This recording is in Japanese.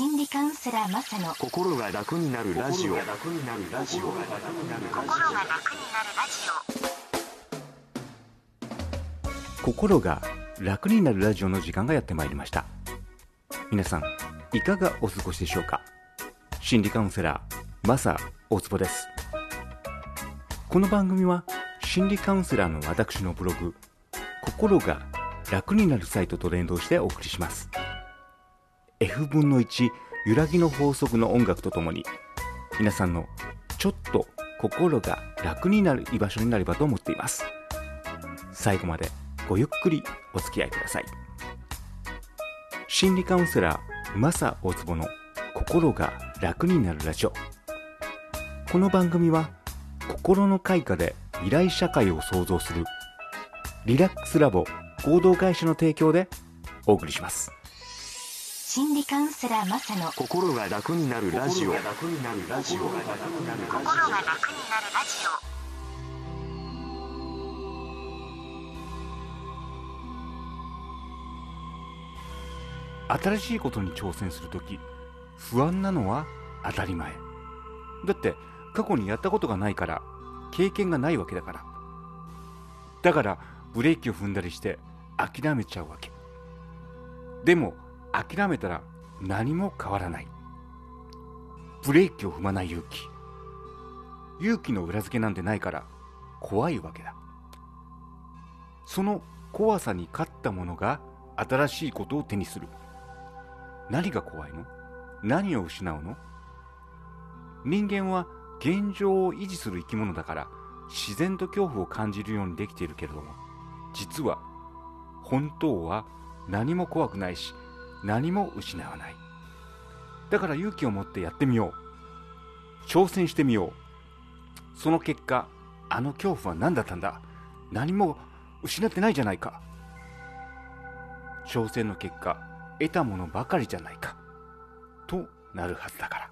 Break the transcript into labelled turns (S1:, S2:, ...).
S1: 心理カウンセラーマサの
S2: 心が楽になるラジオ。
S1: 心が楽になるラジオ。
S3: 心が楽になるラジオの時間がやってまいりました。皆さんいかがお過ごしでしょうか？心理カウンセラーマサ大坪です。この番組は心理カウンセラーの私のブログ心が楽になるサイトと連動してお送りします F 分の1揺らぎの法則の音楽とともに皆さんのちょっと心が楽になる居場所になればと思っています。最後までごゆっくりお付き合いください。心理カウンセラーマサ大坪の心が楽になるラジオ。この番組は心の開花で未来社会を創造するリラックスラボ合同会社の提供でお送りします。
S1: 心理カウンセラーマサの
S2: 心が楽になるラジオ。
S1: 心が楽になるラジ
S3: 新しいことに挑戦するとき不安なのは当たり前。だって過去にやったことがないから経験がないわけだから。だからブレーキを踏んだりして諦めちゃうわけ。でも諦めたら何も変わらない。ブレーキを踏まない勇気。勇気の裏付けなんてないから怖いわけだ。その怖さに勝った者が新しいことを手にする。何が怖いの？何を失うの？人間は現状を維持する生き物だから自然と恐怖を感じるようにできているけれども実は本当は何も怖くないし何も失わない。だから勇気を持ってやってみよう。挑戦してみよう。その結果あの恐怖は何だったんだ？何も失ってないじゃないか。挑戦の結果得たものばかりじゃないか。となるはずだから。